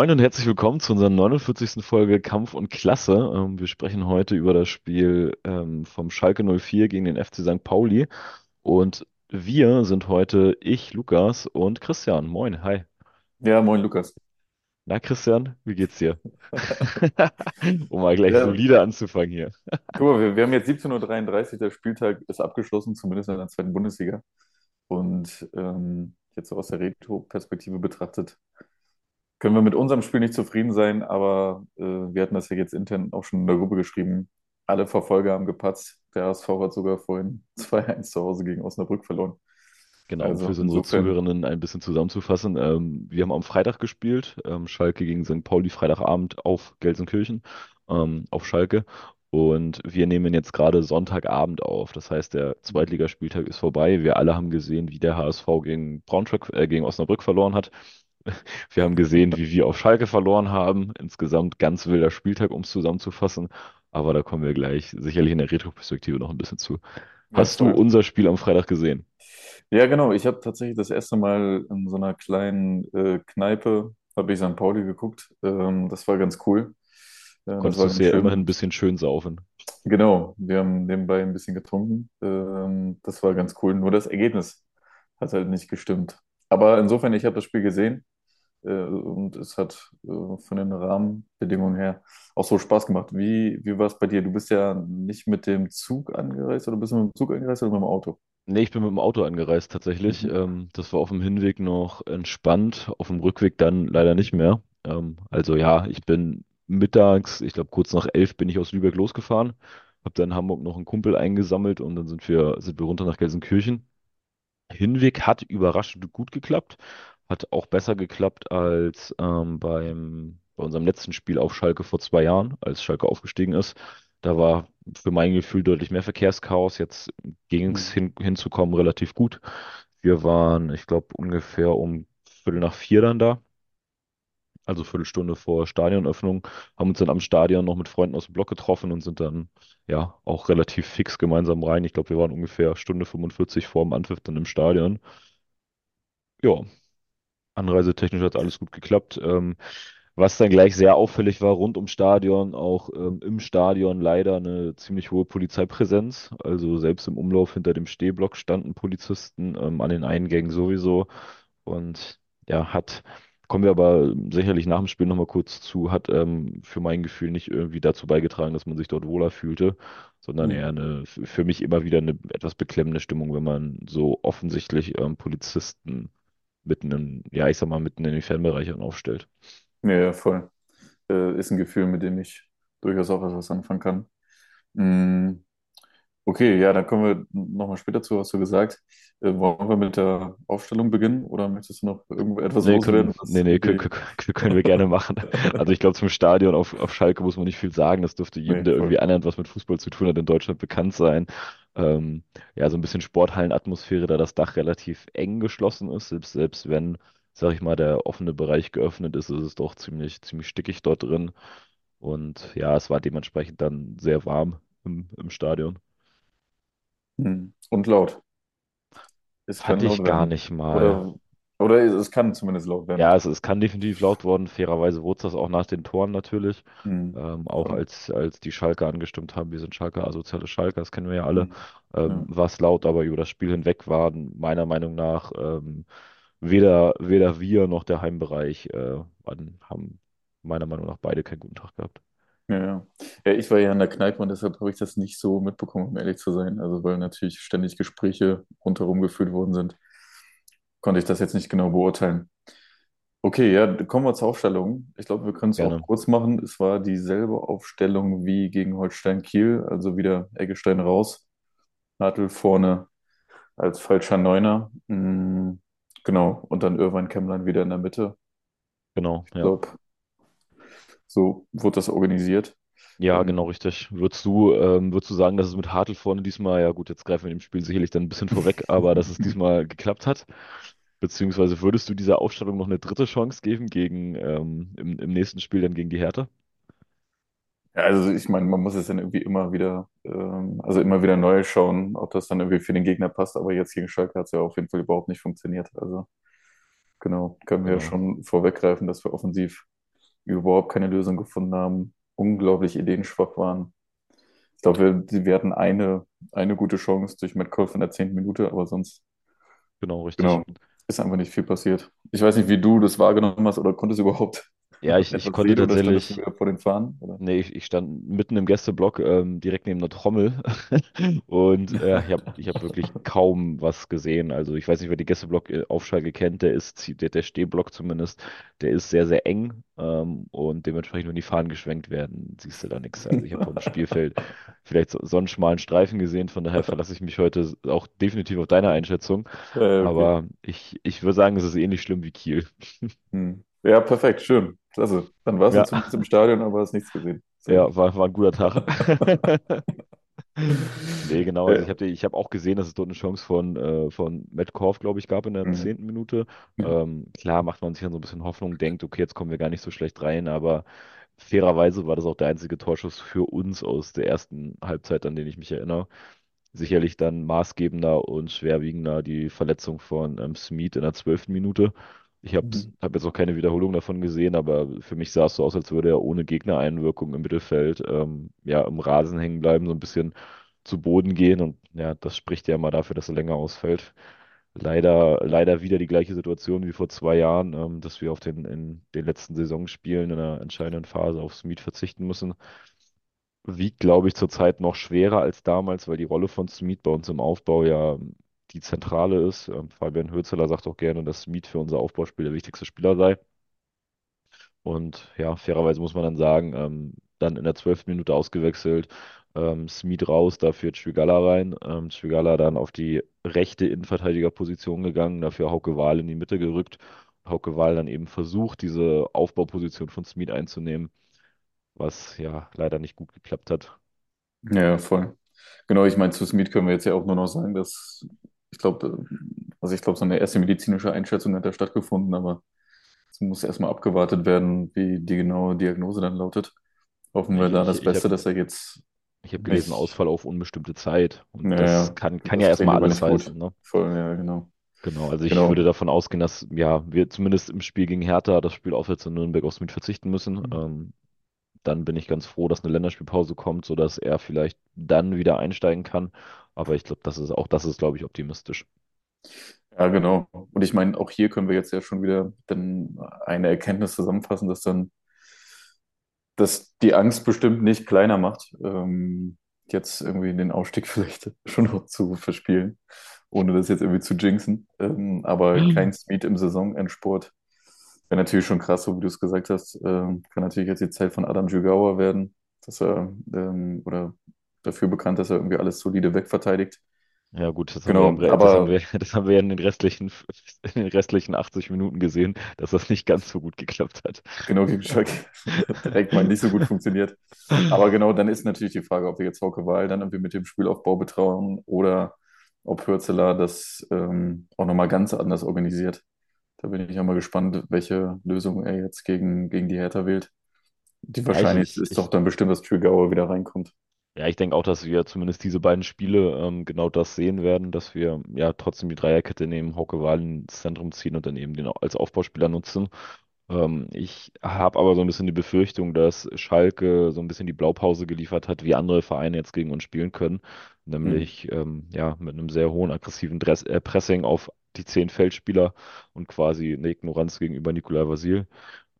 Moin und herzlich willkommen zu unserer 49. Folge Kampf und Klasse. Ähm, wir sprechen heute über das Spiel ähm, vom Schalke 04 gegen den FC St. Pauli. Und wir sind heute ich, Lukas und Christian. Moin, hi. Ja, moin Lukas. Na, Christian, wie geht's dir? Um mal gleich Ja, solide anzufangen hier. guck mal, wir, wir haben jetzt 17.33 Uhr, der Spieltag ist abgeschlossen, zumindest in der zweiten Bundesliga. Und ähm, jetzt so aus der Retro-Perspektive betrachtet, können wir mit unserem Spiel nicht zufrieden sein, aber äh, wir hatten das ja jetzt intern auch schon in der Gruppe geschrieben. Alle Verfolger haben gepatzt. Der HSV hat sogar vorhin 2-1 zu Hause gegen Osnabrück verloren. Genau, um für Also unsere insofern, Zuhörerinnen ein bisschen zusammenzufassen. Ähm, wir haben am Freitag gespielt, ähm, Schalke gegen St. Pauli, Freitagabend auf Gelsenkirchen, ähm, auf Schalke. Und wir nehmen jetzt gerade Sonntagabend auf. Das heißt, der Zweitligaspieltag ist vorbei. Wir alle haben gesehen, wie der HSV gegen Braunschweig, äh, gegen Osnabrück verloren hat. Wir haben gesehen, wie wir auf Schalke verloren haben. Insgesamt ganz wilder Spieltag, um es zusammenzufassen. Aber da kommen wir gleich sicherlich in der Retroperspektive noch ein bisschen zu. ja, Hast du voll. unser Spiel am Freitag gesehen? Ja, genau. Ich habe tatsächlich das erste Mal in so einer kleinen äh, Kneipe, habe ich St. Pauli geguckt. Ähm, das war ganz cool. Äh, Konntest du es ja immerhin schön. ein bisschen schön saufen. Genau, wir haben nebenbei ein bisschen getrunken. Ähm, das war ganz cool. Nur das Ergebnis hat halt nicht gestimmt. Aber insofern, ich habe das Spiel gesehen und es hat äh, von den Rahmenbedingungen her auch so Spaß gemacht. Wie, wie war es bei dir? Du bist ja nicht mit dem Zug angereist oder bist du mit dem Zug angereist oder mit dem Auto? Nee, ich bin mit dem Auto angereist tatsächlich. Mhm. Ähm, das war auf dem Hinweg noch entspannt, auf dem Rückweg dann leider nicht mehr. Ähm, also ja, ich bin mittags, ich glaube kurz nach elf bin ich aus Lübeck losgefahren, habe dann in Hamburg noch einen Kumpel eingesammelt und dann sind wir, sind wir runter nach Gelsenkirchen. Hinweg hat überraschend gut geklappt, hat auch besser geklappt als ähm, beim, bei unserem letzten Spiel auf Schalke vor zwei Jahren, als Schalke aufgestiegen ist. Da war für mein Gefühl deutlich mehr Verkehrschaos. Jetzt ging es Mhm. hin, hinzukommen relativ gut. Wir waren, ich glaube, ungefähr um Viertel nach vier dann da, also Viertelstunde vor Stadionöffnung, haben uns dann am Stadion noch mit Freunden aus dem Block getroffen und sind dann ja auch relativ fix gemeinsam rein. Ich glaube, wir waren ungefähr Stunde 45 vor dem Anpfiff dann im Stadion. Ja, Anreisetechnisch hat alles gut geklappt. Ähm, was dann gleich sehr auffällig war rund ums Stadion, auch ähm, im Stadion leider eine ziemlich hohe Polizeipräsenz. Also selbst im Umlauf hinter dem Stehblock standen Polizisten, ähm, an den Eingängen sowieso. Und ja, hat, kommen wir aber sicherlich nach dem Spiel nochmal kurz zu, hat ähm, für mein Gefühl nicht irgendwie dazu beigetragen, dass man sich dort wohler fühlte, sondern eher Mhm. eine, f- für mich immer wieder eine etwas beklemmende Stimmung, wenn man so offensichtlich ähm, Polizisten mitten in, ja, ich sag mal, mitten in den Fanbereichen aufstellt. Ja, ja, voll. Äh, ist ein Gefühl, mit dem ich durchaus auch etwas anfangen kann. Mm, Okay, ja, dann kommen wir nochmal später zu, hast du gesagt. Äh, wollen wir mit der Aufstellung beginnen oder möchtest du noch irgendwo etwas Nee, können, loswerden, nee, was nee, können, können können wir gerne machen. Also ich glaube, zum Stadion auf, auf Schalke muss man nicht viel sagen. Das dürfte jedem, Nee, der irgendwie annähernd was mit Fußball zu tun hat, in Deutschland bekannt sein. Ähm, ja, so ein bisschen Sporthallenatmosphäre, da das Dach relativ eng geschlossen ist. Selbst, selbst wenn, sag ich mal, der offene Bereich geöffnet ist, ist es doch ziemlich, ziemlich stickig dort drin. Und ja, es war dementsprechend dann sehr warm im, im Stadion. Hm. Und laut. Kann Fand ich gar nicht mal. Oder, oder es kann zumindest laut werden. Ja, es, es kann definitiv laut worden. Fairerweise wurde das auch nach den Toren natürlich. Hm. Ähm, auch Voll. als, als die Schalker angestimmt haben, wir sind Schalker, asoziale Schalker, das kennen wir ja alle, Hm. ähm, Ja. war es laut, aber über das Spiel hinweg waren meiner Meinung nach ähm, weder, weder wir noch der Heimbereich äh, haben meiner Meinung nach beide keinen guten Tag gehabt. Ja, ja. Ja, ich war ja in der Kneipe und deshalb habe ich das nicht so mitbekommen, um ehrlich zu sein. Also, weil natürlich ständig Gespräche rundherum geführt worden sind, konnte ich das jetzt nicht genau beurteilen. Okay, ja, kommen wir zur Aufstellung. Ich glaube, wir können es auch Gerne. kurz machen. Es war dieselbe Aufstellung wie gegen Holstein Kiel, also wieder Eggestein raus, Hartl vorne als falscher Neuner. Mm, genau, und dann Irvine Kemmlein wieder in der Mitte. Genau, Ich ja. glaube, so wurde das organisiert. Ja, Ähm, genau richtig. Würdest du, ähm, würdest du sagen, dass es mit Hartl vorne diesmal, ja gut, jetzt greifen wir dem Spiel sicherlich dann ein bisschen vorweg, aber dass es diesmal geklappt hat? Beziehungsweise würdest du dieser Aufstellung noch eine dritte Chance geben gegen ähm, im, im nächsten Spiel dann gegen die Hertha? ja, also ich meine, man muss es dann irgendwie immer wieder, ähm, also immer wieder neu schauen, ob das dann irgendwie für den Gegner passt. Aber jetzt gegen Schalke hat es ja auf jeden Fall überhaupt nicht funktioniert. Also genau, können wir ja Genau. schon vorweggreifen, dass wir offensiv. überhaupt keine Lösung gefunden haben, unglaublich ideenschwach waren. Ich glaube, wir, wir hatten eine, eine gute Chance durch Metcalf in der zehnten Minute, aber sonst, Genau, richtig. genau, ist einfach nicht viel passiert. Ich weiß nicht, wie du das wahrgenommen hast oder konntest du überhaupt Ja, ich, ich konnte sehen tatsächlich. vor den Fahnen? Oder? Nee, ich, ich stand mitten im Gästeblock, ähm, direkt neben der Trommel und äh, ich habe ich hab wirklich kaum was gesehen. Also ich weiß nicht, wer die Gästeblock-Aufschalke kennt, der ist, der, der Stehblock zumindest, der ist sehr, sehr eng ähm, und dementsprechend, wenn die Fahnen geschwenkt werden, siehst du da nichts. Also ich habe vom Spielfeld vielleicht so, so einen schmalen Streifen gesehen, von daher verlasse ich mich heute auch definitiv auf deine Einschätzung. Äh, okay. Aber ich, ich würde sagen, es ist ähnlich schlimm wie Kiel. Hm. Ja, perfekt, schön. Klasse. Dann warst du Ja, zumindest im Stadion, aber hast nichts gesehen. Sehr ja, war, war ein guter Tag. Nee, genau. Also ich Ja. habe ich hab auch gesehen, dass es dort eine Chance von, äh, von Matt Korf, glaube ich, gab in der Mhm. zehnten Minute. Ja. Ähm, klar macht man sich dann so ein bisschen Hoffnung, denkt, okay, jetzt kommen wir gar nicht so schlecht rein, aber fairerweise war das auch der einzige Torschuss für uns aus der ersten Halbzeit, an den ich mich erinnere. Sicherlich dann maßgebender und schwerwiegender die Verletzung von ähm, Smith in der zwölften Minute. Ich habe Mhm. hab jetzt auch keine Wiederholung davon gesehen, aber für mich sah es so aus, als würde er ohne Gegnereinwirkung im Mittelfeld ähm, ja, im Rasen hängen bleiben, so ein bisschen zu Boden gehen. Und ja, das spricht ja immer dafür, dass er länger ausfällt. Leider, leider wieder die gleiche Situation wie vor zwei Jahren, ähm, dass wir auf den, in den letzten Saisonspielen in einer entscheidenden Phase auf Smith verzichten müssen wiegt, glaube ich, zurzeit noch schwerer als damals, weil die Rolle von Smith bei uns im Aufbau ja die zentrale ist. Ähm, Fabian Hürzeler sagt auch gerne, dass Smith für unser Aufbauspiel der wichtigste Spieler sei. Und ja, fairerweise muss man dann sagen, ähm, dann in der zwölften Minute ausgewechselt, ähm, Smith raus, dafür Tschwigala rein. Ähm, Tschwigala dann auf die rechte Innenverteidigerposition gegangen, dafür Hauke Wahl in die Mitte gerückt. Hauke Wahl dann eben versucht, diese Aufbauposition von Smith einzunehmen, was ja leider nicht gut geklappt hat. Ja, voll. Genau, ich meine, zu Smith können wir jetzt ja auch nur noch sagen, dass ich glaube, also ich glaube, so eine erste medizinische Einschätzung hat da stattgefunden, aber es muss erstmal abgewartet werden, wie die genaue Diagnose dann lautet. Hoffen wir Ich, da ich, das ich habe Beste, dass er jetzt ich hab gelesen, nicht, Ausfall auf unbestimmte Zeit. Und das naja, kann, kann ja das klingt erstmal alles heißen, ne? Voll, ja, genau. Genau, also ich würde Genau. davon ausgehen, dass ja, wir zumindest im Spiel gegen Hertha das Spiel auswärts in Nürnberg aufs Miet verzichten müssen. Ähm, dann bin ich ganz froh, dass eine Länderspielpause kommt, sodass er vielleicht dann wieder einsteigen kann. Aber ich glaube, das ist auch das ist, glaube ich, optimistisch. Ja, genau. Und ich meine, auch hier können wir jetzt ja schon wieder dann eine Erkenntnis zusammenfassen, dass dann, dass die Angst bestimmt nicht kleiner macht, ähm, jetzt irgendwie den Aufstieg vielleicht schon noch zu verspielen, ohne das jetzt irgendwie zu jinxen. Ähm, aber kein Speed im Saisonendsport wäre natürlich schon krass, so wie du es gesagt hast. Ähm, kann natürlich jetzt die Zeit von Adam Jugauer werden, dass er, ähm, oder dafür bekannt, dass er irgendwie alles solide wegverteidigt. Ja, gut, das haben wir, Genau, Re- das haben aber wir, das haben wir ja in den restlichen, in den restlichen 80 Minuten gesehen, dass das nicht ganz so gut geklappt hat. Genau, gegen Schalke hat direkt mal nicht so gut funktioniert. Aber genau, dann ist natürlich die Frage, ob wir jetzt Hauke Wahl dann irgendwie mit dem Spielaufbau betrauen oder ob Hürzeler das ähm, auch nochmal ganz anders organisiert. Da bin ich auch mal gespannt, welche Lösung er jetzt gegen, gegen die Hertha wählt. Die Ja, ich, Wahrscheinlichste ich, ist doch dann bestimmt, dass Türgauer wieder reinkommt. Ja, ich denke auch, dass wir zumindest diese beiden Spiele ähm, genau das sehen werden, dass wir ja trotzdem die Dreierkette nehmen, Hauke Wahl ins Zentrum ziehen und dann eben den als Aufbauspieler nutzen. Ähm, ich habe aber so ein bisschen die Befürchtung, dass Schalke so ein bisschen die Blaupause geliefert hat, wie andere Vereine jetzt gegen uns spielen können, Hm. nämlich ähm, ja mit einem sehr hohen aggressiven Dress äh, Pressing auf die zehn Feldspieler und quasi eine Ignoranz gegenüber Nicolas Vasil.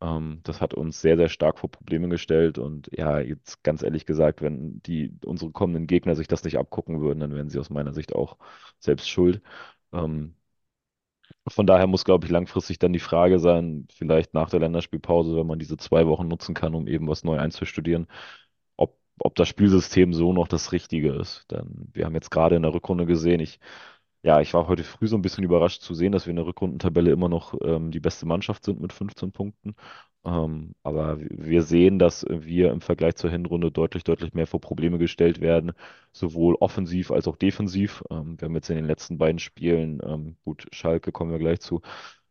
Ähm, das hat uns sehr, sehr stark vor Probleme gestellt. Und ja, jetzt ganz ehrlich gesagt, wenn die unsere kommenden Gegner sich das nicht abgucken würden, dann wären sie aus meiner Sicht auch selbst schuld. Ähm, von daher muss, glaube ich, langfristig dann die Frage sein, vielleicht nach der Länderspielpause, wenn man diese zwei Wochen nutzen kann, um eben was neu einzustudieren, ob, ob das Spielsystem so noch das Richtige ist. Denn wir haben jetzt gerade in der Rückrunde gesehen, ich ja, ich war heute früh so ein bisschen überrascht zu sehen, dass wir in der Rückrundentabelle immer noch ähm, die beste Mannschaft sind mit 15 Punkten. Ähm, aber wir sehen, dass wir im Vergleich zur Hinrunde deutlich, deutlich mehr vor Probleme gestellt werden, sowohl offensiv als auch defensiv. Ähm, wir haben jetzt in den letzten beiden Spielen, ähm, gut, Schalke kommen wir gleich zu,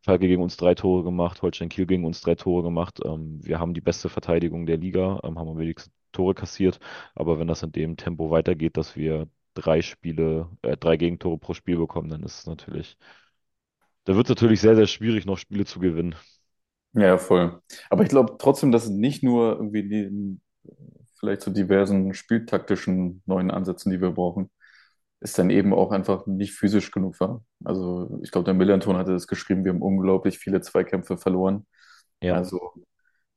Schalke gegen uns drei Tore gemacht, Holstein Kiel gegen uns drei Tore gemacht. Ähm, wir haben die beste Verteidigung der Liga, ähm, haben am wenigsten Tore kassiert. Aber wenn das in dem Tempo weitergeht, dass wir drei Spiele, äh, drei Gegentore pro Spiel bekommen, dann ist es natürlich, da wird es natürlich sehr, sehr schwierig, noch Spiele zu gewinnen. Ja, ja, voll. Aber ich glaube trotzdem, dass nicht nur irgendwie die vielleicht so diversen spieltaktischen neuen Ansätzen, die wir brauchen, ist dann eben auch einfach nicht physisch genug war. Also ich glaube, der Millanton hatte es geschrieben, wir haben unglaublich viele Zweikämpfe verloren. Ja, Also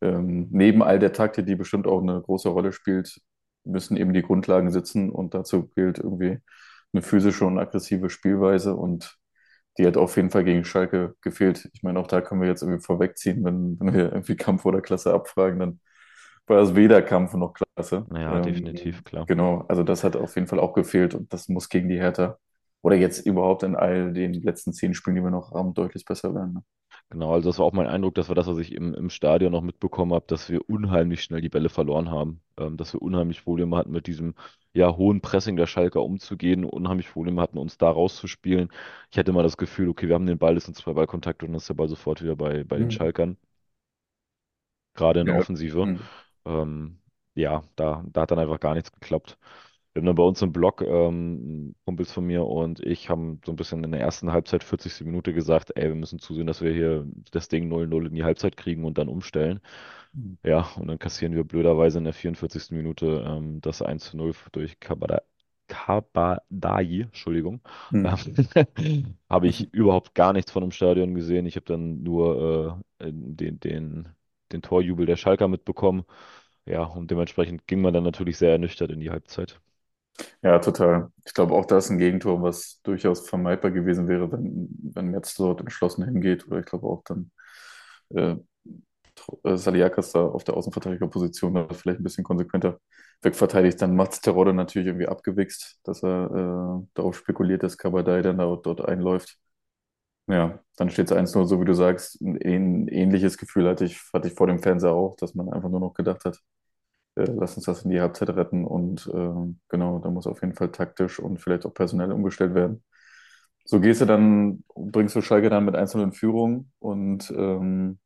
ähm, neben all der Taktik, die bestimmt auch eine große Rolle spielt, müssen eben die Grundlagen sitzen und dazu gilt irgendwie eine physische und aggressive Spielweise und die hat auf jeden Fall gegen Schalke gefehlt. Ich meine, auch da können wir jetzt irgendwie vorwegziehen, wenn, wenn wir irgendwie Kampf oder Klasse abfragen, dann war es weder Kampf noch Klasse. naja, definitiv, Ähm, klar. genau, also das hat auf jeden Fall auch gefehlt und das muss gegen die Hertha oder jetzt überhaupt in all den letzten zehn Spielen, die wir noch haben, deutlich besser werden. Genau, also das war auch mein Eindruck, das war das, was ich im, im Stadion noch mitbekommen habe, dass wir unheimlich schnell die Bälle verloren haben, ähm, dass wir unheimlich Probleme hatten, mit diesem ja, hohen Pressing der Schalker umzugehen, unheimlich Probleme hatten, uns da rauszuspielen. Ich hatte immer das Gefühl, okay, wir haben den Ball, es sind zwei Ballkontakte und dann ist der Ball sofort wieder bei, bei den Mhm. Schalkern, gerade in der Ja. Offensive. Mhm. Ähm, ja, da, da hat dann einfach gar nichts geklappt. Wir haben dann bei uns im Blog, ähm, Kumpels von mir und ich haben so ein bisschen in der ersten Halbzeit, 40. Minute gesagt, ey, wir müssen zusehen, dass wir hier das Ding 0-0 in die Halbzeit kriegen und dann umstellen. Ja, und dann kassieren wir blöderweise in der 44. Minute ähm, das 1-0 durch Kabada Kabadai, Entschuldigung. Mhm. Ähm, habe ich überhaupt gar nichts von dem Stadion gesehen. Ich habe dann nur äh, den, den, den Torjubel der Schalker mitbekommen. Ja, und dementsprechend ging man dann natürlich sehr ernüchtert in die Halbzeit. Ja, total. Ich glaube auch, das ist ein Gegentor, was durchaus vermeidbar gewesen wäre, wenn, wenn Metz dort entschlossen hingeht. Oder ich glaube auch dann äh, äh, Saliakas da auf der Außenverteidigerposition vielleicht ein bisschen konsequenter wegverteidigt. Dann macht Terodde natürlich irgendwie abgewichst, dass er äh, darauf spekuliert, dass Kabadai dann da, dort einläuft. Ja, dann steht es 1-0, so wie du sagst. Ein ähn- ähnliches Gefühl hatte ich, hatte ich vor dem Fernseher auch, dass man einfach nur noch gedacht hat, äh, lass uns das in die Halbzeit retten. Und äh, genau, da muss auf jeden Fall taktisch und vielleicht auch personell umgestellt werden. So gehst du dann, bringst du Schalke dann mit 1-0 in Führung und ähm,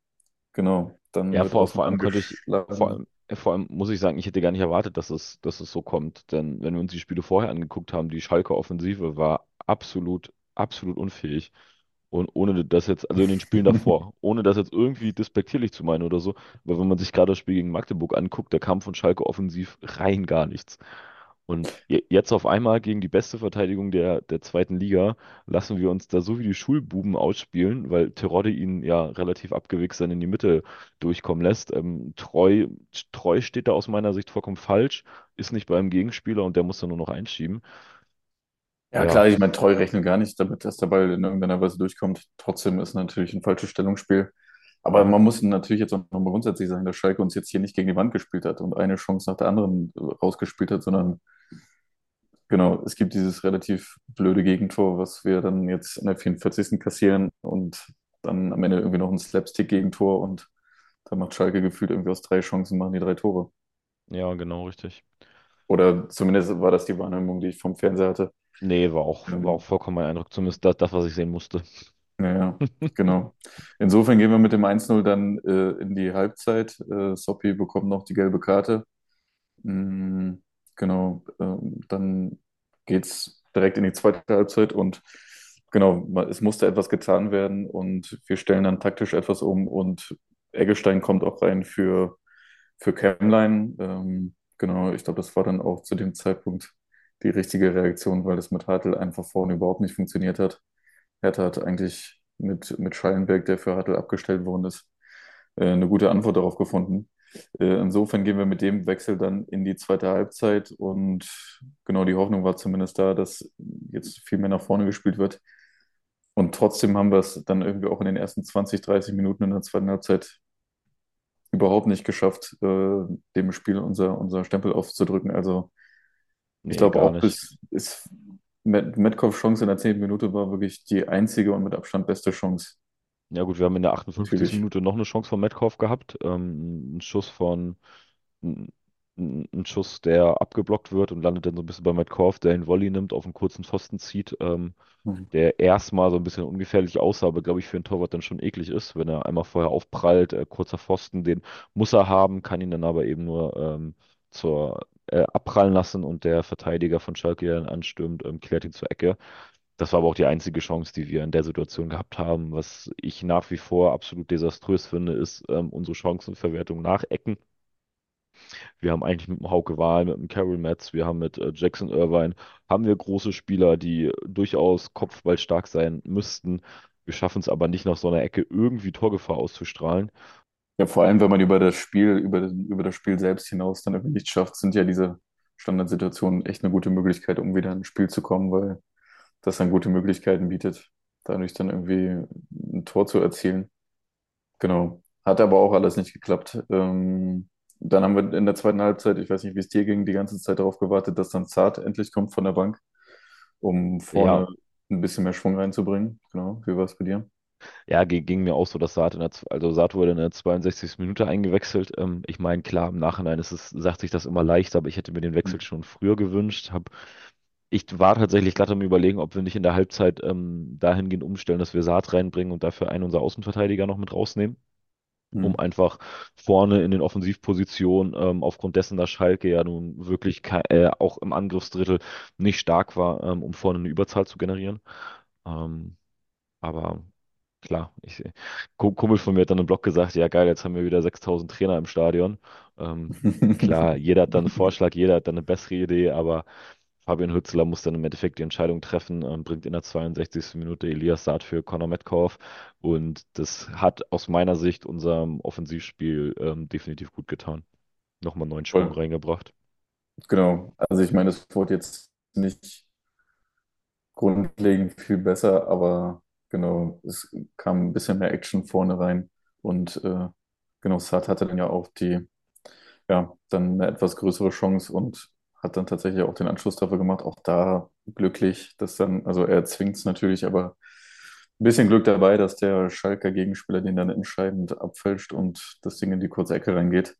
genau, dann Ja, vor, vor allem konnte ich, vor allem, äh, vor allem muss ich sagen, ich hätte gar nicht erwartet, dass es, dass es so kommt. Denn wenn wir uns die Spiele vorher angeguckt haben, die Schalke Offensive war absolut, absolut unfähig. Und ohne das jetzt, also in den Spielen davor, ohne das jetzt irgendwie despektierlich zu meinen oder so, weil wenn man sich gerade das Spiel gegen Magdeburg anguckt, da kam von Schalke offensiv rein gar nichts. Und je- jetzt auf einmal gegen die beste Verteidigung der, der zweiten Liga lassen wir uns da so wie die Schulbuben ausspielen, weil Terodde ihn ja relativ abgewichst dann in die Mitte durchkommen lässt. Ähm, Treu, Treu steht da aus meiner Sicht vollkommen falsch, ist nicht beim Gegenspieler und der muss dann nur noch einschieben. Ja, Ja, klar, ich meine, treu rechnen gar nicht, damit dass der Ball in irgendeiner Weise durchkommt. Trotzdem ist natürlich ein falsches Stellungsspiel. Aber man muss natürlich jetzt auch nochmal grundsätzlich sagen, dass Schalke uns jetzt hier nicht gegen die Wand gespielt hat und eine Chance nach der anderen äh, rausgespielt hat, sondern genau, es gibt dieses relativ blöde Gegentor, was wir dann jetzt in der 44. kassieren und dann am Ende irgendwie noch ein Slapstick-Gegentor und dann macht Schalke gefühlt irgendwie aus drei Chancen, machen die drei Tore. ja, genau richtig. Oder zumindest war das die Wahrnehmung, die ich vom Fernseher hatte. Nee, war auch, war auch vollkommen mein Eindruck, zumindest das, das was ich sehen musste. Ja, ja, genau. Insofern gehen wir mit dem 1-0 dann äh, in die Halbzeit. Äh, Soppi bekommt noch die gelbe Karte. Mm, genau, ähm, dann geht's direkt in die zweite Halbzeit und genau, es musste etwas getan werden und wir stellen dann taktisch etwas um und Eggestein kommt auch rein für, für Kämmlein. Ähm, genau, ich glaube, das war dann auch zu dem Zeitpunkt die richtige Reaktion, weil das mit Hartl einfach vorne überhaupt nicht funktioniert hat. Hertha hat eigentlich mit, mit Schallenberg, der für Hartl abgestellt worden ist, äh, eine gute Antwort darauf gefunden. Äh, insofern gehen wir mit dem Wechsel dann in die zweite Halbzeit und genau die Hoffnung war zumindest da, dass jetzt viel mehr nach vorne gespielt wird. Und trotzdem haben wir es dann irgendwie auch in den ersten 20, 30 Minuten in der zweiten Halbzeit überhaupt nicht geschafft, äh, dem Spiel unser, unser Stempel aufzudrücken. Also ich Nee, glaube gar auch, nicht. bis, Met Metcalfs Chance in der zehnten Minute war wirklich die einzige und mit Abstand beste Chance. Ja gut, wir haben in der 58. Natürlich. Minute noch eine Chance von Metcalf gehabt. Ähm, ein Schuss von, ein, ein Schuss, der abgeblockt wird und landet dann so ein bisschen bei Metcalf, der einen Volley nimmt, auf einen kurzen Pfosten zieht, ähm, Mhm. der erstmal so ein bisschen ungefährlich aussah, aber glaube ich für einen Torwart dann schon eklig ist, wenn er einmal vorher aufprallt, äh, kurzer Pfosten, den muss er haben, kann ihn dann aber eben nur ähm, zur äh, abprallen lassen und der Verteidiger von Schalke, der dann anstürmt, ähm, klärt ihn zur Ecke. Das war aber auch die einzige Chance, die wir in der Situation gehabt haben. Was ich nach wie vor absolut desaströs finde, ist ähm, unsere Chancenverwertung nach Ecken. Wir haben eigentlich mit dem Hauke Wahl, mit dem Carol Metz, wir haben mit äh, Jackson Irvine, haben wir große Spieler, die durchaus kopfballstark sein müssten. Wir schaffen es aber nicht nach so einer Ecke irgendwie Torgefahr auszustrahlen. Ja, vor allem, wenn man über das Spiel, über, über das Spiel selbst hinaus dann irgendwie nicht schafft, sind ja diese Standardsituationen echt eine gute Möglichkeit, um wieder ins Spiel zu kommen, weil das dann gute Möglichkeiten bietet, dadurch dann irgendwie ein Tor zu erzielen. Genau. Hat aber auch alles nicht geklappt. Ähm, dann haben wir in der zweiten Halbzeit, ich weiß nicht, wie es dir ging, die ganze Zeit darauf gewartet, dass dann Zart endlich kommt von der Bank, um Ja, vorne ein bisschen mehr Schwung reinzubringen. Genau. Wie war es bei dir? Ja, ging, ging mir auch so, dass Saat in der, also Saat wurde in der 62. Minute eingewechselt. Ähm, ich meine, klar, im Nachhinein ist es, sagt sich das immer leicht, aber ich hätte mir den Wechsel schon früher gewünscht. Hab, ich war tatsächlich gerade am Überlegen, ob wir nicht in der Halbzeit ähm, dahingehend umstellen, dass wir Saat reinbringen und dafür einen unserer Außenverteidiger noch mit rausnehmen, um Mhm. einfach vorne in den Offensivpositionen, ähm, aufgrund dessen, dass Schalke ja nun wirklich äh, auch im Angriffsdrittel nicht stark war, ähm, um vorne eine Überzahl zu generieren. Ähm, aber Klar, ich, Ku- Kumpel von mir hat dann im Blog gesagt, ja geil, jetzt haben wir wieder 6000 Trainer im Stadion. Ähm, klar, jeder hat dann einen Vorschlag, jeder hat dann eine bessere Idee, aber Fabian Hützler muss dann im Endeffekt die Entscheidung treffen, ähm, bringt in der 62. Minute Elias Saad für Conor Metcalf und das hat aus meiner Sicht unserem Offensivspiel ähm, definitiv gut getan. Nochmal neuen Schwung Voll. reingebracht. Genau. Also ich meine, es wurde jetzt nicht grundlegend viel besser, aber genau, es kam ein bisschen mehr Action vorne rein und äh, genau, Saad hatte dann ja auch die, ja, dann eine etwas größere Chance und hat dann tatsächlich auch den Anschlusstreffer gemacht. Auch da glücklich, dass dann, also er zwingt es natürlich, aber ein bisschen Glück dabei, dass der Schalker Gegenspieler den dann entscheidend abfälscht und das Ding in die kurze Ecke reingeht.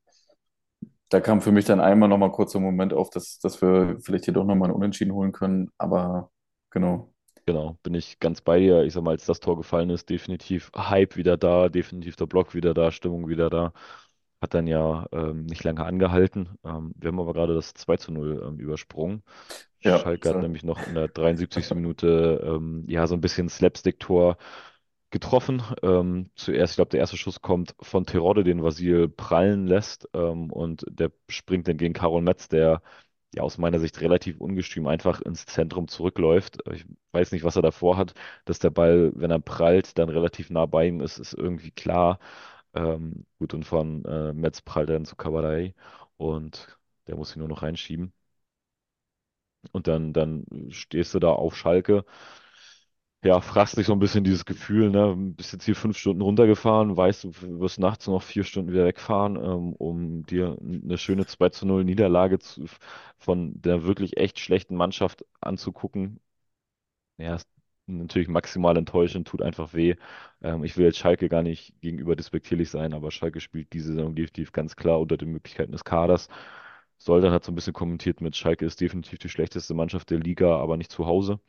Da kam für mich dann einmal nochmal kurz ein Moment auf, dass, dass wir vielleicht hier doch nochmal einen Unentschieden holen können, aber genau. Genau, bin ich ganz bei dir. Ich sag mal, als das Tor gefallen ist, definitiv Hype wieder da, definitiv der Block wieder da, Stimmung wieder da. Hat dann ja ähm, nicht lange angehalten. Ähm, wir haben aber gerade das 2 zu 0 ähm, übersprungen. Ja, Schalke hat nämlich noch in der 73. Minute ähm, ja so ein bisschen Slapstick-Tor getroffen. Ähm, zuerst, ich glaube, der erste Schuss kommt von Terodde, den Vasil prallen lässt. Ähm, und der springt dann gegen Karol Metz, der ja aus meiner Sicht relativ ungestüm einfach ins Zentrum zurückläuft. Ich weiß nicht, was er davor hat, dass der Ball, wenn er prallt, dann relativ nah bei ihm ist, ist irgendwie klar. Ähm, gut, und von äh, Metz prallt er dann zu Kabadai und der muss ihn nur noch reinschieben. Und dann, dann stehst du da auf Schalke. Ja, fragst dich so ein bisschen dieses Gefühl, ne? Bist jetzt hier fünf Stunden runtergefahren, weißt du, wirst nachts noch vier Stunden wieder wegfahren, ähm, um dir eine schöne 2 zu 0 Niederlage zu, von der wirklich echt schlechten Mannschaft anzugucken. Ja, ist natürlich maximal enttäuschend, tut einfach weh. Ähm, ich will jetzt Schalke gar nicht gegenüber despektierlich sein, aber Schalke spielt diese Saison definitiv ganz klar unter den Möglichkeiten des Kaders. Soldan hat so ein bisschen kommentiert mit, Schalke ist definitiv die schlechteste Mannschaft der Liga, aber nicht zu Hause.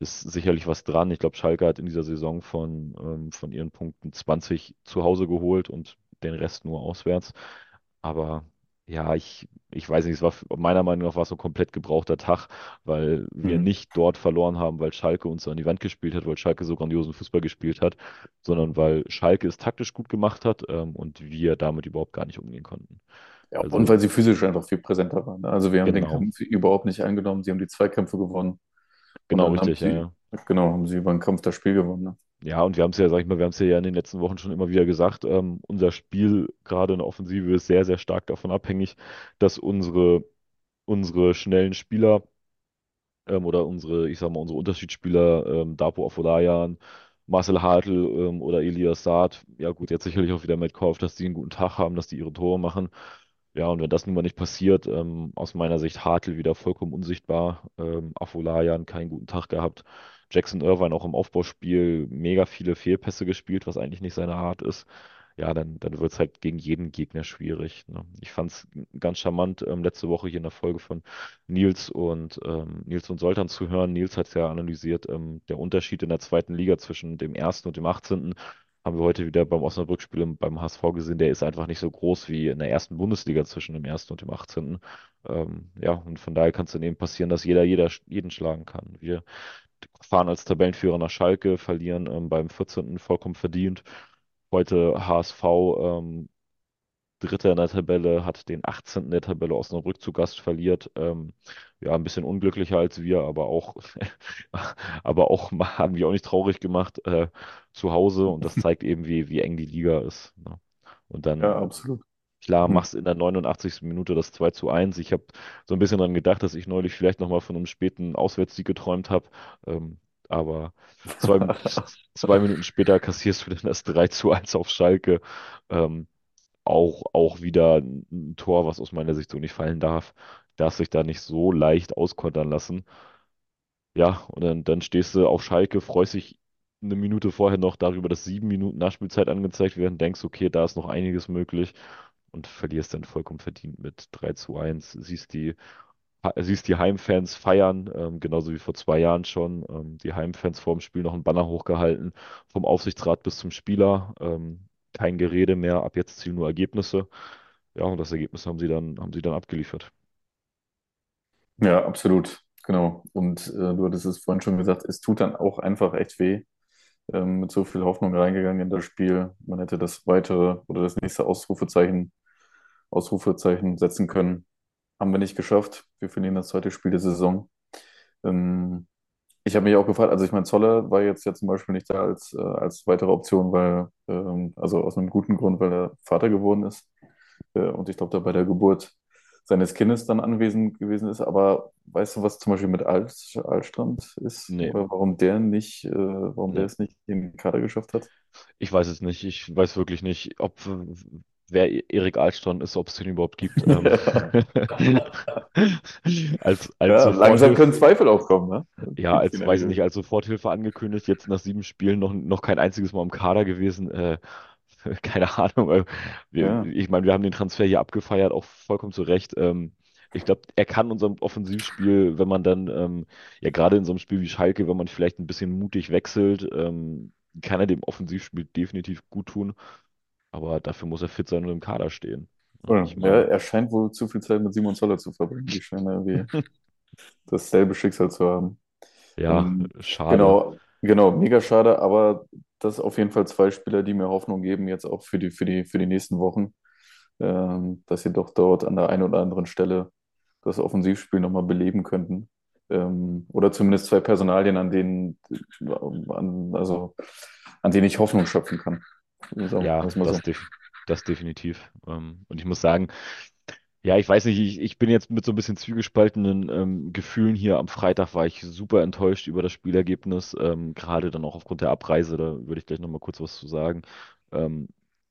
Ist sicherlich was dran. Ich glaube, Schalke hat in dieser Saison von, ähm, von ihren Punkten 20 zu Hause geholt und den Rest nur auswärts. Aber ja, ich, ich weiß nicht, es war meiner Meinung nach war es so ein komplett gebrauchter Tag, weil wir Hm. nicht dort verloren haben, weil Schalke uns an die Wand gespielt hat, weil Schalke so grandiosen Fußball gespielt hat, sondern weil Schalke es taktisch gut gemacht hat, ähm, und wir damit überhaupt gar nicht umgehen konnten. Ja, und Also weil sie physisch einfach viel präsenter waren. ne? Also wir haben den genau, Kampf überhaupt nicht eingenommen, sie haben die Zweikämpfe gewonnen und genau richtig, sie, ja. genau, haben sie über den Kampf das Spiel gewonnen. Ne? Ja, und wir haben es ja, sag ich mal, wir haben es ja in den letzten Wochen schon immer wieder gesagt, ähm, unser Spiel gerade in der Offensive ist sehr, sehr stark davon abhängig, dass unsere, unsere schnellen Spieler ähm, oder unsere, ich sag mal, unsere Unterschiedsspieler, ähm, Dapo Afolayan, Marcel Hartl ähm, oder Elias Saad, ja gut, jetzt sicherlich auch wieder Metcalf, dass die einen guten Tag haben, dass die ihre Tore machen. Ja, und wenn das nun mal nicht passiert, ähm, aus meiner Sicht Hartl wieder vollkommen unsichtbar, ähm, Afolayan keinen guten Tag gehabt. Jackson Irvine auch im Aufbauspiel mega viele Fehlpässe gespielt, was eigentlich nicht seine Art ist. Ja, dann, dann wird es halt gegen jeden Gegner schwierig. Ne? Ich fand es ganz charmant, ähm, letzte Woche hier in der Folge von Nils und ähm, Nils und Soltan zu hören. Nils hat es ja analysiert, ähm, der Unterschied in der zweiten Liga zwischen dem ersten und dem 18. haben wir heute wieder beim Osnabrück-Spiel im- beim HSV gesehen. Der ist einfach nicht so groß wie in der ersten Bundesliga zwischen dem ersten und dem 18. Ähm, ja, und von daher kann es dann eben passieren, dass jeder, jeder jeden schlagen kann. Wir fahren als Tabellenführer nach Schalke, verlieren ähm, beim 14. vollkommen verdient. Heute HSV ähm, Dritter in der Tabelle, hat den 18. der Tabelle Osnabrück zu Gast verliert. Ähm, ja, ein bisschen unglücklicher als wir, aber auch, aber auch haben wir auch nicht traurig gemacht äh, zu Hause und das zeigt eben, wie, wie eng die Liga ist. Ne? Und dann, Ja, absolut. klar, machst in der 89. Minute das 2 zu 1. Ich habe so ein bisschen dran gedacht, dass ich neulich vielleicht nochmal von einem späten Auswärtssieg geträumt habe. Ähm, aber zwei, zwei Minuten später kassierst du dann das 3 zu 1 auf Schalke. Ähm, auch, auch wieder ein Tor, was aus meiner Sicht so nicht fallen darf. Darf sich da nicht so leicht auskontern lassen. Ja, und dann, dann stehst du auf Schalke, freust dich eine Minute vorher noch darüber, dass sieben Minuten Nachspielzeit angezeigt werden, denkst, okay, da ist noch einiges möglich und verlierst dann vollkommen verdient mit 3 zu 1. Siehst die, siehst die Heimfans feiern, ähm, genauso wie vor zwei Jahren schon. Ähm, die Heimfans vor dem Spiel noch einen Banner hochgehalten, vom Aufsichtsrat bis zum Spieler. Ähm, kein Gerede mehr, ab jetzt zählen nur Ergebnisse. Ja, und das Ergebnis haben sie dann, haben sie dann abgeliefert. Ja, absolut. Genau. Und äh, du hattest es vorhin schon gesagt, es tut dann auch einfach echt weh. Ähm, mit so viel Hoffnung reingegangen in das Spiel. Man hätte das weitere oder das nächste Ausrufezeichen, Ausrufezeichen setzen können. Haben wir nicht geschafft. Wir verlieren das zweite Spiel der Saison. Ähm, ich habe mich auch gefragt, also ich meine, Zoller war jetzt ja zum Beispiel nicht da als, äh, als weitere Option, weil, ähm, also aus einem guten Grund, weil er Vater geworden ist. Äh, und ich glaube, da bei der Geburt seines Kindes dann anwesend gewesen ist. Aber weißt du, was zum Beispiel mit Alt, Altstrand ist? Nee, Oder warum der nicht, äh, warum der nee. es nicht in den Kader geschafft hat? Ich weiß es nicht. Ich weiß wirklich nicht, ob wer Erik Ahlstron ist, ob es den überhaupt gibt. Ähm, als, als Ja, langsam können Zweifel aufkommen, ne? ja, als in weiß ich nicht, als Soforthilfe angekündigt, jetzt nach sieben Spielen noch, noch kein einziges Mal im Kader gewesen. Äh, keine Ahnung. Wir, Ja, ich meine, wir haben den Transfer hier abgefeiert, auch vollkommen zu Recht. Ähm, ich glaube, er kann unserem Offensivspiel, wenn man dann, ähm, ja, gerade in so einem Spiel wie Schalke, wenn man vielleicht ein bisschen mutig wechselt, ähm, kann er dem Offensivspiel definitiv gut tun. Aber dafür muss er fit sein und im Kader stehen. Ja, meine, er scheint wohl zu viel Zeit mit Simon Zoller zu verbringen. Die scheinen irgendwie dasselbe Schicksal zu haben. ja, Ähm, schade. genau, genau, mega schade, aber das auf jeden Fall zwei Spieler, die mir Hoffnung geben, jetzt auch für die, für die, für die nächsten Wochen, ähm, dass sie doch dort an der einen oder anderen Stelle das Offensivspiel nochmal beleben könnten. Ähm, oder zumindest zwei Personalien, an denen, an, also, an denen ich Hoffnung schöpfen kann. So, Ja, so. das, def das definitiv. Ähm, und ich muss sagen, Ja, ich weiß nicht, ich, ich bin jetzt mit so ein bisschen zwiegespaltenen ähm, Gefühlen hier. Am Freitag war ich super enttäuscht über das Spielergebnis, ähm, gerade dann auch aufgrund der Abreise, da würde ich gleich nochmal kurz was zu sagen. Ähm,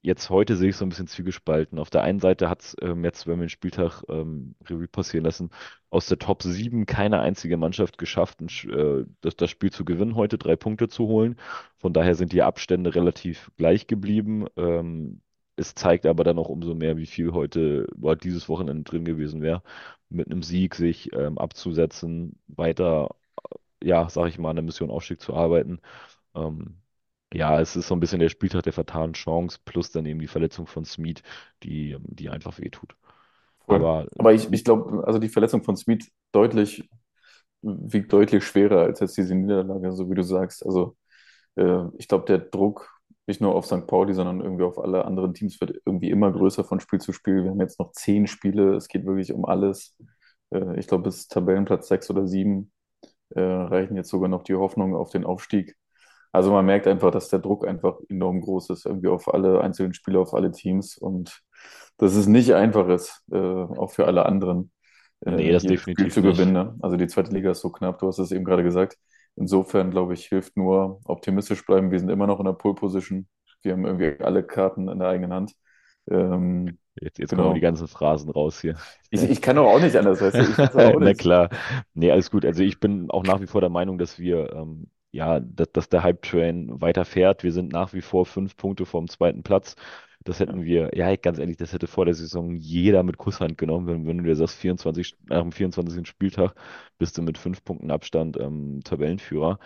jetzt heute sehe ich so ein bisschen zwiegespalten. Auf der einen Seite hat es ähm, jetzt, wenn wir den Spieltag ähm, Revue passieren lassen, aus der Top 7 keine einzige Mannschaft geschafft, ein, äh, das, das Spiel zu gewinnen, heute drei Punkte zu holen. Von daher sind die Abstände relativ gleich geblieben. Ähm, es zeigt aber dann auch umso mehr, wie viel heute, heute dieses Wochenende drin gewesen wäre, mit einem Sieg sich ähm, abzusetzen, weiter, ja, sag ich mal, an der Mission Aufstieg zu arbeiten. Ähm, ja, es ist so ein bisschen der Spieltag der vertanen Chance, plus dann eben die Verletzung von Smeed, die, die einfach wehtut. Aber Aber ich, ich glaube, also die Verletzung von Smith deutlich, wiegt deutlich schwerer als jetzt diese Niederlage, so wie du sagst. Also äh, ich glaube, der Druck nicht nur auf St. Pauli, sondern irgendwie auf alle anderen Teams wird irgendwie immer größer von Spiel zu Spiel. Wir haben jetzt noch zehn Spiele, es geht wirklich um alles. Äh, ich glaube, bis Tabellenplatz sechs oder sieben äh, reichen jetzt sogar noch die Hoffnungen auf den Aufstieg. Also man merkt einfach, dass der Druck einfach enorm groß ist, irgendwie auf alle einzelnen Spieler, auf alle Teams und dass es nicht einfach ist, äh, auch für alle anderen, nee, äh, das jedes Spiel definitiv zu gewinnen. Ne? Also die zweite Liga ist so knapp, du hast es eben gerade gesagt. Insofern, glaube ich, hilft nur optimistisch bleiben. Wir sind immer noch in der Pole Position. Wir haben irgendwie alle Karten in der eigenen Hand. Ähm, Jetzt, jetzt kommen die genau. ganzen Phrasen raus hier. Ich, ich kann doch auch nicht anders, weißt du? Na klar. Nee, alles gut. Also ich bin auch nach wie vor der Meinung, dass wir, ähm, ja, dass, dass der Hype-Train weiterfährt. Wir sind nach wie vor fünf Punkte vom zweiten Platz. Das hätten wir, ja, ganz ehrlich, das hätte vor der Saison jeder mit Kusshand genommen, wenn, wenn du dir sagst, 24, nach dem 24. Spieltag bist du mit fünf Punkten Abstand ähm, Tabellenführer.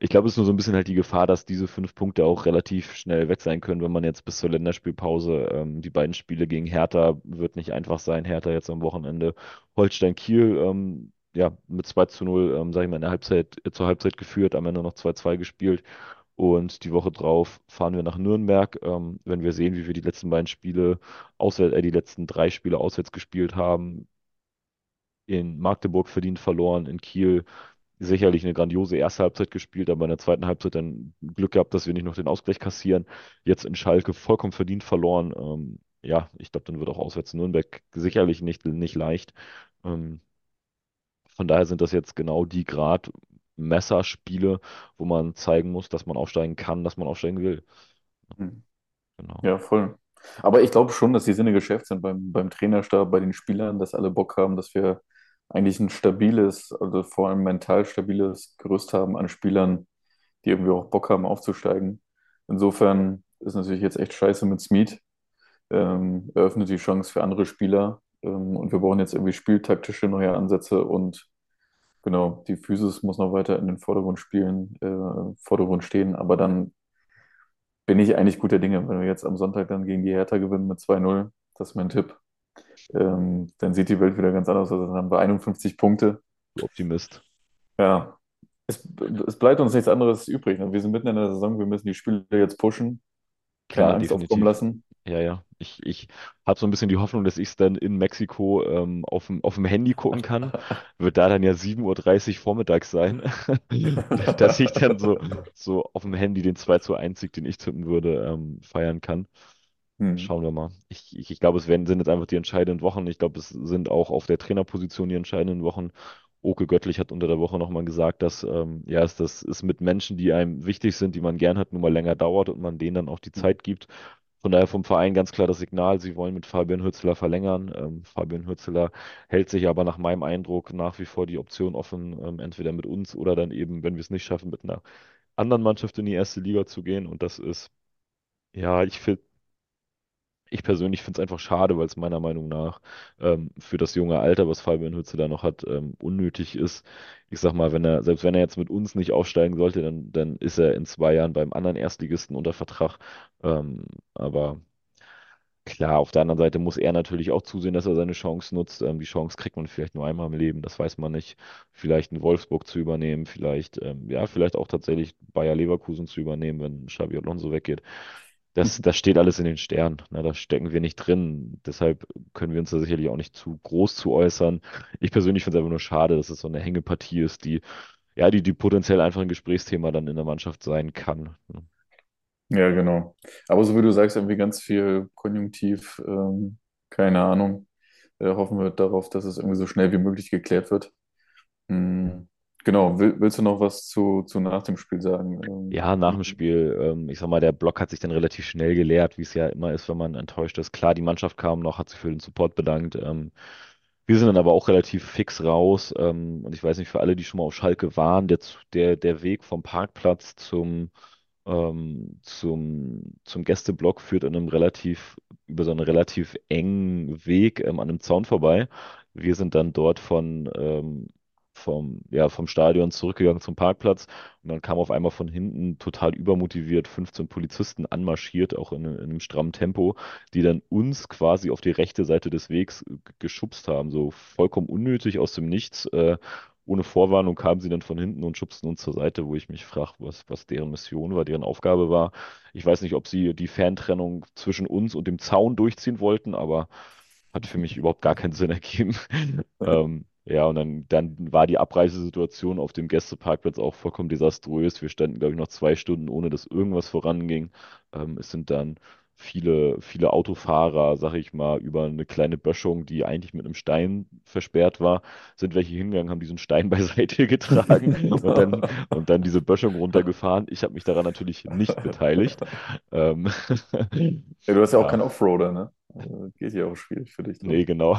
Ich glaube, es ist nur so ein bisschen halt die Gefahr, dass diese fünf Punkte auch relativ schnell weg sein können, wenn man jetzt bis zur Länderspielpause ähm, die beiden Spiele gegen Hertha wird nicht einfach sein. Hertha jetzt am Wochenende. Holstein Kiel, ähm, ja, mit 2 zu 0, ähm, sag ich mal, in der Halbzeit, zur Halbzeit geführt, am Ende noch 2-2 gespielt. Und die Woche drauf fahren wir nach Nürnberg. Ähm, wenn wir sehen, wie wir die letzten beiden Spiele auswärts, äh, die letzten drei Spiele auswärts gespielt haben, in Magdeburg verdient verloren, in Kiel sicherlich eine grandiose erste Halbzeit gespielt, aber in der zweiten Halbzeit dann Glück gehabt, dass wir nicht noch den Ausgleich kassieren. Jetzt in Schalke vollkommen verdient verloren. Ähm, ja, ich glaube, dann wird auch auswärts Nürnberg sicherlich nicht, nicht leicht. Ähm, von daher sind das jetzt genau die Gradmesserspiele, wo man zeigen muss, dass man aufsteigen kann, dass man aufsteigen will. Hm. Genau. Ja, voll. Aber ich glaube schon, dass die Sinne geschärft sind beim, beim Trainerstab, bei den Spielern, dass alle Bock haben, dass wir eigentlich ein stabiles, also vor allem mental stabiles Gerüst haben an Spielern, die irgendwie auch Bock haben aufzusteigen. Insofern ist natürlich jetzt echt scheiße mit Smith. Ähm, eröffnet die Chance für andere Spieler. Ähm, und wir brauchen jetzt irgendwie spieltaktische neue Ansätze und genau, die Physis muss noch weiter in den Vordergrund spielen, äh, Vordergrund stehen. Aber dann bin ich eigentlich guter Dinge. Wenn wir jetzt am Sonntag dann gegen die Hertha gewinnen mit 2-0, das ist mein Tipp, ähm, dann sieht die Welt wieder ganz anders aus. Dann haben wir 51 Punkte. Optimist. Ja, es, es bleibt uns nichts anderes übrig. Ne? Wir sind mitten in der Saison, wir müssen die Spiele jetzt pushen, keine Klar, Angst aufkommen lassen. Ja, ja. Ich, ich habe so ein bisschen die Hoffnung, dass ich es dann in Mexiko ähm, auf dem, auf dem Handy gucken kann. Wird da dann ja 7.30 Uhr vormittags sein. Dass ich dann so, so auf dem Handy den 2 zu 1 Sieg, den ich tippen würde, ähm, feiern kann. Hm. Schauen wir mal. Ich, ich, ich glaube, es werden, sind jetzt einfach die entscheidenden Wochen. Ich glaube, es sind auch auf der Trainerposition die entscheidenden Wochen. Oke Göttlich hat unter der Woche nochmal gesagt, dass ähm, ja, es das ist mit Menschen, die einem wichtig sind, die man gern hat, nun mal länger dauert und man denen dann auch die Zeit gibt. Von daher vom Verein ganz klar das Signal, sie wollen mit Fabian Hürzeler verlängern. Ähm, Fabian Hürzeler hält sich aber nach meinem Eindruck nach wie vor die Option offen, ähm, entweder mit uns oder dann eben, wenn wir es nicht schaffen, mit einer anderen Mannschaft in die erste Liga zu gehen. Und das ist, ja, ich finde ich persönlich finde es einfach schade, weil es meiner Meinung nach ähm, für das junge Alter, was Fabian Hütze da noch hat, ähm, unnötig ist. Ich sag mal, wenn er, selbst wenn er jetzt mit uns nicht aufsteigen sollte, dann, dann ist er in zwei Jahren beim anderen Erstligisten unter Vertrag. Ähm, aber klar, auf der anderen Seite muss er natürlich auch zusehen, dass er seine Chance nutzt. Ähm, die Chance kriegt man vielleicht nur einmal im Leben, das weiß man nicht. Vielleicht in Wolfsburg zu übernehmen, vielleicht, ähm, ja, vielleicht auch tatsächlich Bayer Leverkusen zu übernehmen, wenn Xabi Alonso weggeht. Das, das steht alles in den Sternen. Ne? Da stecken wir nicht drin. Deshalb können wir uns da sicherlich auch nicht zu groß zu äußern. Ich persönlich finde es einfach nur schade, dass es so eine Hängepartie ist, die, ja, die, die potenziell einfach ein Gesprächsthema dann in der Mannschaft sein kann. ne? Ja, genau. Aber so wie du sagst, irgendwie ganz viel Konjunktiv, ähm, keine Ahnung. Äh, hoffen wir darauf, dass es irgendwie so schnell wie möglich geklärt wird. Hm. Genau, Will, willst du noch was zu, zu nach dem Spiel sagen? Ähm, Ja, nach dem Spiel, ähm, ich sag mal, der Block hat sich dann relativ schnell geleert, wie es ja immer ist, wenn man enttäuscht ist. Klar, die Mannschaft kam noch, hat sich für den Support bedankt. Ähm, wir sind dann aber auch relativ fix raus. Und ich weiß nicht, für alle, die schon mal auf Schalke waren, der, der, der Weg vom Parkplatz zum, zum, zum Gästeblock führt an einem relativ, über so einen relativ engen Weg ähm, an einem Zaun vorbei. Wir sind dann dort von, ähm, vom, ja, vom Stadion zurückgegangen zum Parkplatz und dann kam auf einmal von hinten total übermotiviert 15 Polizisten anmarschiert, auch in, in einem strammen Tempo, die dann uns quasi auf die rechte Seite des Wegs geschubst haben, so vollkommen unnötig aus dem Nichts. Äh, ohne Vorwarnung kamen sie dann von hinten und schubsten uns zur Seite, wo ich mich frage, was, was deren Mission war, deren Aufgabe war. Ich weiß nicht, ob sie die Ferntrennung zwischen uns und dem Zaun durchziehen wollten, aber hat für mich überhaupt gar keinen Sinn ergeben. Ähm, ja, und dann, dann war die Abreisesituation auf dem Gästeparkplatz auch vollkommen desaströs. Wir standen, glaube ich, noch zwei Stunden, ohne dass irgendwas voranging. Ähm, es sind dann viele, viele Autofahrer, sag ich mal, über eine kleine Böschung, die eigentlich mit einem Stein versperrt war, sind welche hingegangen, haben diesen Stein beiseite getragen und dann, und dann diese Böschung runtergefahren. Ich habe mich daran natürlich nicht beteiligt. Ähm, ja, du hast ja auch ja, keinen Offroader, ne? Also, geht ja auch schwierig für dich nee, drauf. genau.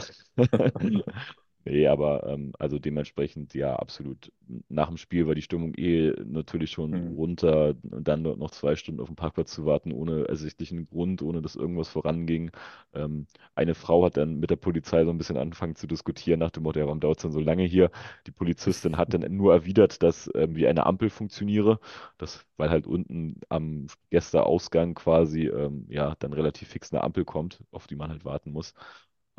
Nee, aber ähm, also dementsprechend ja absolut. Nach dem Spiel war die Stimmung eh natürlich schon Hm. runter und dann dort noch zwei Stunden auf dem Parkplatz zu warten, ohne ersichtlichen Grund, ohne dass irgendwas voranging. Ähm, eine Frau hat dann mit der Polizei so ein bisschen angefangen zu diskutieren nach dem Motto, ja, warum dauert es denn so lange hier? Die Polizistin hat dann nur erwidert, dass ähm, wie eine Ampel funktioniere, dass, weil halt unten am Gästeausgang quasi ähm, ja dann relativ fix eine Ampel kommt, auf die man halt warten muss.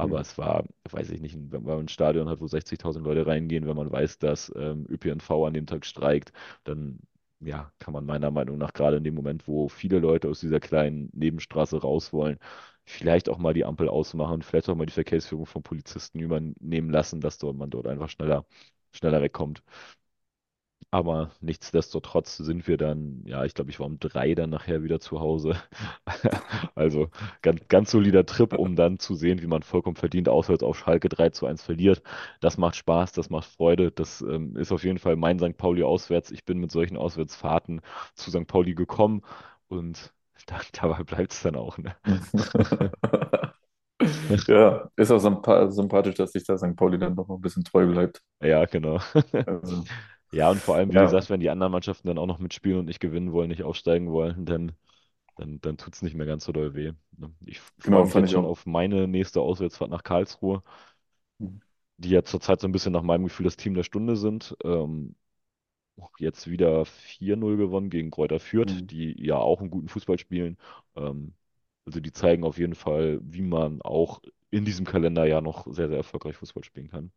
Aber Hm. es war, weiß ich nicht, wenn man ein Stadion hat, wo 60.000 Leute reingehen, wenn man weiß, dass ähm, ÖPNV an dem Tag streikt, dann ja, kann man meiner Meinung nach gerade in dem Moment, wo viele Leute aus dieser kleinen Nebenstraße raus wollen, vielleicht auch mal die Ampel ausmachen, vielleicht auch mal die Verkehrsführung von Polizisten übernehmen lassen, dass dort, man dort einfach schneller, schneller wegkommt. Aber nichtsdestotrotz sind wir dann, ja, ich glaube, ich war um drei dann nachher wieder zu Hause. Also ganz, ganz solider Trip, um dann zu sehen, wie man vollkommen verdient auswärts auf Schalke 3 zu eins verliert. Das macht Spaß, das macht Freude. Das ähm, ist auf jeden Fall mein St. Pauli auswärts. Ich bin mit solchen Auswärtsfahrten zu St. Pauli gekommen und da, dabei bleibt es dann auch, ne? Ja, ist auch sympa- sympathisch, dass sich da St. Pauli dann noch ein bisschen treu bleibt. Ja, genau. Also, Ja, und vor allem, wie ja, gesagt, wenn die anderen Mannschaften dann auch noch mitspielen und nicht gewinnen wollen, nicht aufsteigen wollen, dann dann, dann tut es nicht mehr ganz so doll weh. ne? Ich freue genau, mich fand jetzt ich schon auf meine nächste Auswärtsfahrt nach Karlsruhe, die ja zurzeit so ein bisschen nach meinem Gefühl das Team der Stunde sind. Ähm, jetzt wieder 4-0 gewonnen gegen Greuther Fürth, Mhm. die ja auch einen guten Fußball spielen. Ähm, also die zeigen auf jeden Fall, wie man auch in diesem Kalender ja noch sehr, sehr erfolgreich Fußball spielen kann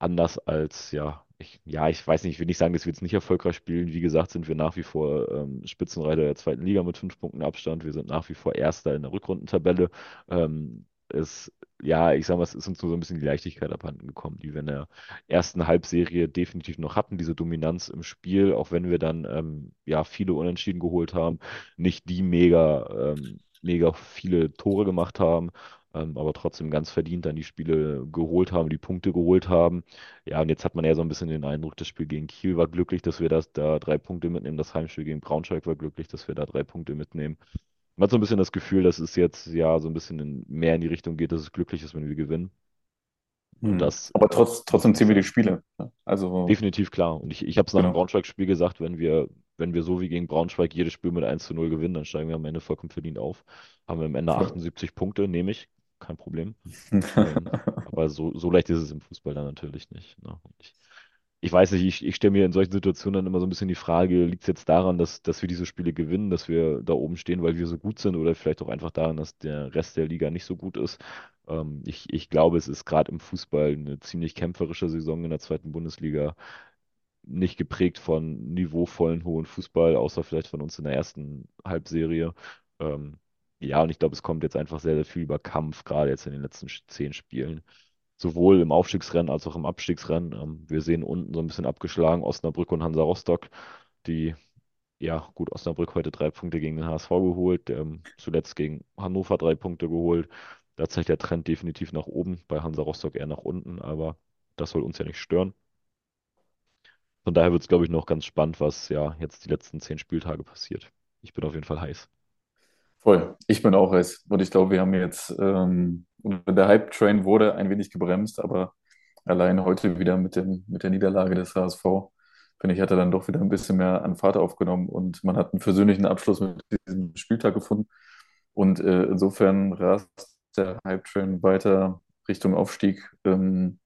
anders als, ja, ich, ja, ich weiß nicht, ich will nicht sagen, dass wir jetzt nicht erfolgreich spielen. Wie gesagt, sind wir nach wie vor ähm, Spitzenreiter der zweiten Liga mit fünf Punkten Abstand. Wir sind nach wie vor Erster in der Rückrundentabelle. Ähm, es, ja, ich sag mal, es ist uns nur so ein bisschen die Leichtigkeit abhanden gekommen, die wir in der ersten Halbserie definitiv noch hatten, diese Dominanz im Spiel, auch wenn wir dann ähm, ja viele Unentschieden geholt haben, nicht die mega, ähm, mega viele Tore gemacht haben, aber trotzdem ganz verdient dann die Spiele geholt haben, die Punkte geholt haben. Ja, und jetzt hat man ja so ein bisschen den Eindruck, das Spiel gegen Kiel war glücklich, dass wir das, da drei Punkte mitnehmen. Das Heimspiel gegen Braunschweig war glücklich, dass wir da drei Punkte mitnehmen. Man hat so ein bisschen das Gefühl, dass es jetzt ja so ein bisschen in, mehr in die Richtung geht, dass es glücklich ist, wenn wir gewinnen. Und Mhm. das Aber trotz, trotzdem ziehen wir die. Spiele. Ja, Also, Definitiv klar. Und ich, ich habe es nach dem genau. Braunschweig-Spiel gesagt, wenn wir, wenn wir so wie gegen Braunschweig jedes Spiel mit 1 zu 0 gewinnen, dann steigen wir am Ende vollkommen verdient auf. Haben wir am Ende Voll. 78 Punkte, nehme ich, kein Problem. Ähm, aber so, so leicht ist es im Fußball dann natürlich nicht. Ne? Ich, ich weiß nicht, ich, ich stelle mir in solchen Situationen dann immer so ein bisschen die Frage, liegt es jetzt daran, dass, dass wir diese Spiele gewinnen, dass wir da oben stehen, weil wir so gut sind oder vielleicht auch einfach daran, dass der Rest der Liga nicht so gut ist? Ähm, ich, ich glaube, es ist gerade im Fußball eine ziemlich kämpferische Saison in der zweiten Bundesliga, nicht geprägt von niveauvollen, hohen Fußball, außer vielleicht von uns in der ersten Halbserie. Ähm, ja, und ich glaube, es kommt jetzt einfach sehr, sehr viel über Kampf, gerade jetzt in den letzten zehn Spielen sowohl im Aufstiegsrennen als auch im Abstiegsrennen. Ähm, wir sehen unten so ein bisschen abgeschlagen Osnabrück und Hansa Rostock, die, ja, gut, Osnabrück heute drei Punkte gegen den HSV geholt, ähm, zuletzt gegen Hannover drei Punkte geholt. Da zeigt der Trend definitiv nach oben, bei Hansa Rostock eher nach unten, aber das soll uns ja nicht stören. Von daher wird es, glaube ich, noch ganz spannend, was ja jetzt die letzten zehn Spieltage passiert. Ich bin auf jeden Fall heiß. Voll. Ich bin auch heiß. Und ich glaube, wir haben jetzt, ähm, der Hype-Train wurde ein wenig gebremst, aber allein heute wieder mit dem, mit der Niederlage des HSV, finde ich, hat er dann doch wieder ein bisschen mehr an Fahrt aufgenommen und man hat einen versöhnlichen Abschluss mit diesem Spieltag gefunden. Und äh, insofern rast der Hype-Train weiter Richtung Aufstieg. Ähm,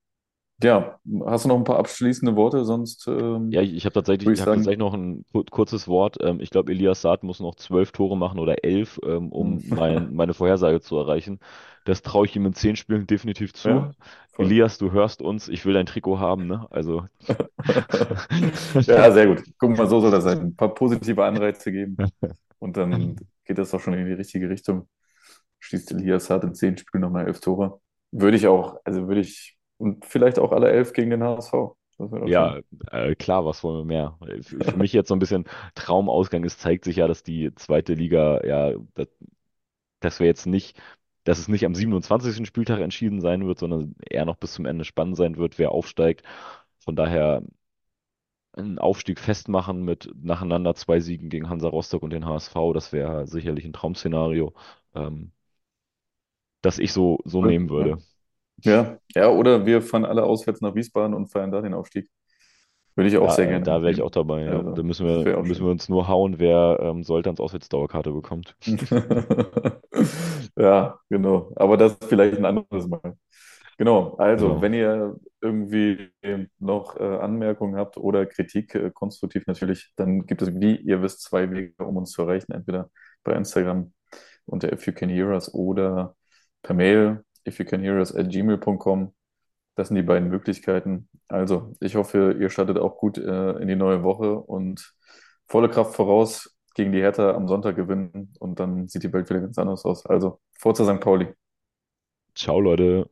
ja, hast du noch ein paar abschließende Worte? Sonst Ja, ähm, ich, ich habe tatsächlich, ich ich habe tatsächlich noch ein kur kurzes Wort. Ähm, ich glaube, Elias Saad muss noch zwölf Tore machen oder elf, ähm, hm, um mein, meine Vorhersage zu erreichen. Das traue ich ihm in zehn Spielen definitiv zu. ja. Elias, du hörst uns, ich will dein Trikot haben, ne? Also. Ja, sehr gut. Guck mal, so soll das sein. Ein paar positive Anreize geben und dann geht das doch schon in die richtige Richtung. Schießt Elias hart in zehn Spielen nochmal elf Tore. Würde ich auch, also würde ich, und vielleicht auch alle elf gegen den HSV. Das Ja, äh, klar, was wollen wir mehr? Für, für mich jetzt so ein bisschen Traumausgang. Es zeigt sich ja, dass die zweite Liga, ja, dass, dass wir jetzt nicht, dass es nicht am 27. Spieltag entschieden sein wird, sondern eher noch bis zum Ende spannend sein wird, wer aufsteigt. Von daher einen Aufstieg festmachen mit nacheinander zwei Siegen gegen Hansa Rostock und den HSV, das wäre sicherlich ein Traum-Szenario, ähm, das ich so, so nehmen würde. Ja, ja, oder wir fahren alle auswärts nach Wiesbaden und feiern da den Aufstieg. Würde ich auch Da, sehr äh, gerne da wäre ich auch dabei, ja. Da Also, müssen das wir, wäre auch müssen wir schön. uns nur hauen, wer ähm, Soltans Auswärtsdauerkarte bekommt. Ja, genau. Aber das vielleicht ein anderes Mal. Genau, also Genau. wenn ihr irgendwie noch äh, Anmerkungen habt oder Kritik, äh, konstruktiv natürlich, dann gibt es, wie ihr wisst, zwei Wege, um uns zu erreichen. Entweder bei Instagram unter If You Can Hear Us oder per Mail. Ifyoucanhearus at gmail.com. Das sind die beiden Möglichkeiten. Also, ich hoffe, ihr startet auch gut äh, in die neue Woche und volle Kraft voraus gegen die Hertha am Sonntag gewinnen und dann sieht die Welt wieder ganz anders aus. Also, Forza St. Pauli. Ciao, Leute.